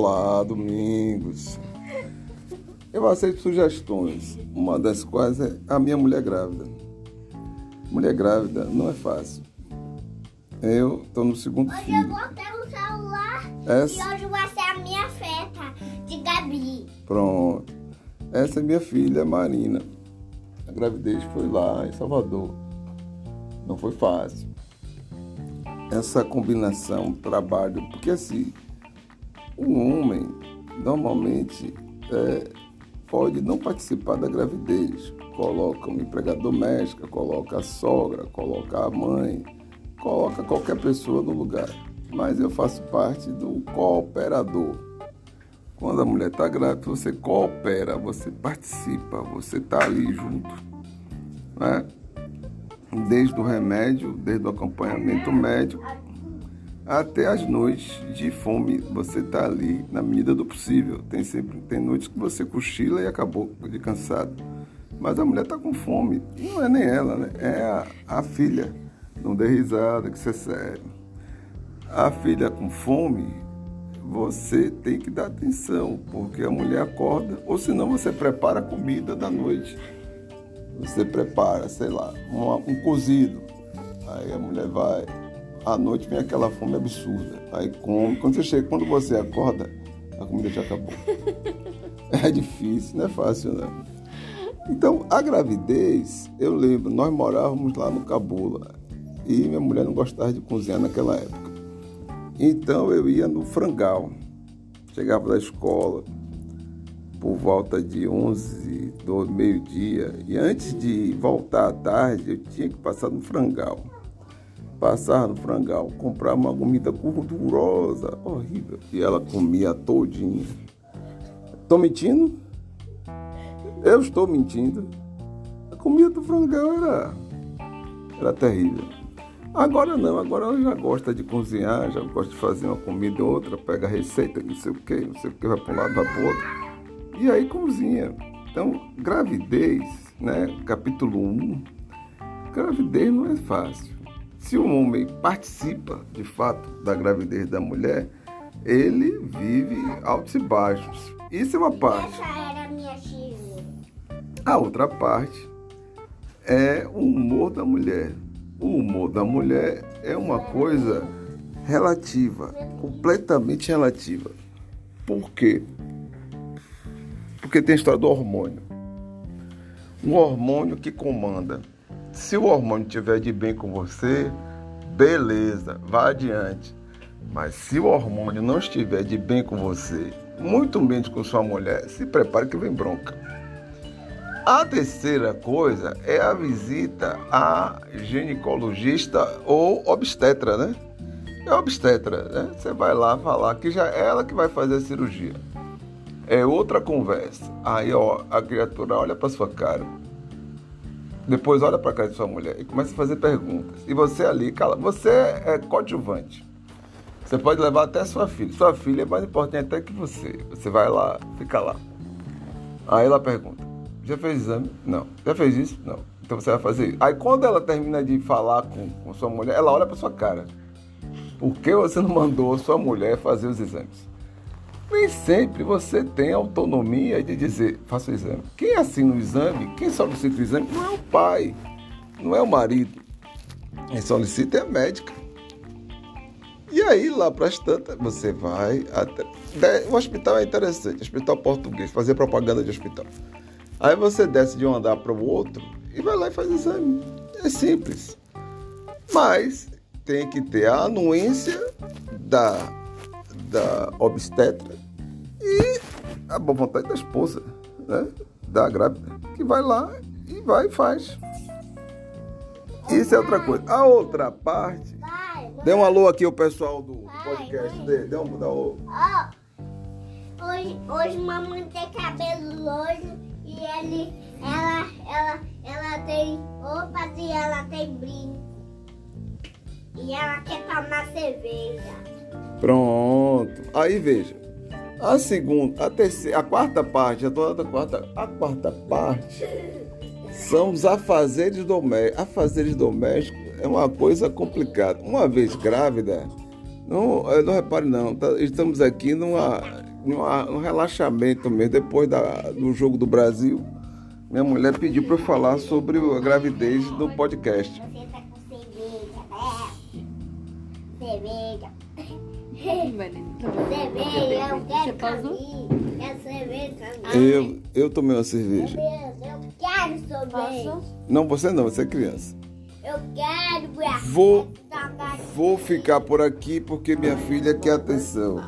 Olá, Domingos. Eu aceito sugestões, uma das quais é a minha mulher grávida. Mulher grávida não é fácil. Eu estou no segundo Hoje eu filho. vou ter um celular Essa- e hoje vai ser a minha festa de Gabi. Pronto. Essa é minha filha, Marina. A gravidez foi lá em Salvador. Não foi fácil. Essa combinação, trabalho, porque assim, um homem normalmente é, pode não participar da gravidez. Coloca uma empregada doméstica, coloca a sogra, coloca a mãe, coloca qualquer pessoa no lugar. Mas eu faço parte do cooperador. Quando a mulher está grávida, você coopera, você participa, você está ali junto. Né? Desde o remédio, desde o acompanhamento médico, até as noites de fome, você está ali na medida do possível. Tem sempre tem noites que você cochila e acabou de cansado. Mas a mulher está com fome. Não é nem ela, né? É a, a filha. Não dê risada, que isso é sério. A filha com fome, você tem que dar atenção, porque a mulher acorda, ou senão você prepara a comida da noite. Você prepara, sei lá, uma- um cozido. Aí a mulher vai. À noite vem aquela fome absurda. Aí come. Quando você chega, quando você acorda, a comida já acabou. É difícil, não é fácil, não. Então, a gravidez, eu lembro, nós morávamos lá no Cabula e minha mulher não gostava de cozinhar naquela época. Então eu ia no frangal. Chegava da escola por volta de 11 do meio-dia e antes de voltar à tarde eu tinha que passar no frangal. Passar no frangal, comprar uma comida gordurosa, horrível. E ela comia todinha. Tô mentindo? Eu estou mentindo. A comida do frangal era, era terrível. Agora não, agora ela já gosta de cozinhar, já gosta de fazer uma comida ou outra, pega a receita, não sei o que, não sei o que, vai para um lado, vai para outro. E aí cozinha. Então, gravidez, né? Capítulo 1. Gravidez não é fácil. Se o homem participa, de fato, da gravidez da mulher, ele vive altos e baixos. Isso é uma parte. A outra parte é o humor da mulher. O humor da mulher é uma coisa relativa, completamente relativa. Por quê? Porque tem a história do hormônio. Um hormônio que comanda. Se o hormônio estiver de bem com você, beleza, vá adiante. Mas se o hormônio não estiver de bem com você, muito menos com sua mulher, se prepare que vem bronca. A terceira coisa é a visita a ginecologista ou obstetra, né? É obstetra, né? Você vai lá falar que já é ela que vai fazer a cirurgia. É outra conversa. Aí, ó, a criatura olha para sua cara. Depois olha para a cara de sua mulher e começa a fazer perguntas. E você ali, cala, você é coadjuvante. Você pode levar até sua filha. Sua filha é mais importante até que você. Você vai lá, fica lá. Aí ela pergunta: Já fez exame? Não. Já fez isso? Não. Então você vai fazer isso. Aí quando ela termina de falar com, com sua mulher, ela olha para sua cara. Por que você não mandou sua mulher fazer os exames? Nem sempre você tem autonomia de dizer, faça o exame. Quem assina o exame, quem solicita o exame, não é o pai, não é o marido. Quem solicita é a médica. E aí, lá para as tantas, você vai até. O hospital é interessante, hospital português, fazer propaganda de hospital. Aí você desce de um andar para o outro e vai lá e faz exame. É simples. Mas tem que ter a anuência da, da obstetra a boa vontade da esposa, né? Da grávida, que vai lá e vai e faz. Isso é outra coisa. A outra parte. Dê um alô aqui o pessoal do, do podcast. Dê, dê um alô. ó, hoje, hoje mamãe tem cabelo loiro e ele, ela, ela, ela tem roupas e ela tem brinco. E ela quer tomar cerveja. Pronto. Aí veja. A segunda, a terceira, a quarta parte, a toda quarta, a quarta parte são os afazeres domésticos. Afazeres domésticos é uma coisa complicada. Uma vez grávida, não, não repare não, tá- estamos aqui numa um relaxamento mesmo, depois da, do jogo do Brasil, minha mulher pediu para eu falar sobre a gravidez no podcast. Eu. Eu, eu tomei uma cerveja. Eu quero sorvete. Não, você não, você é criança. Eu quero, Vou, vou ficar por aqui porque minha filha quer atenção.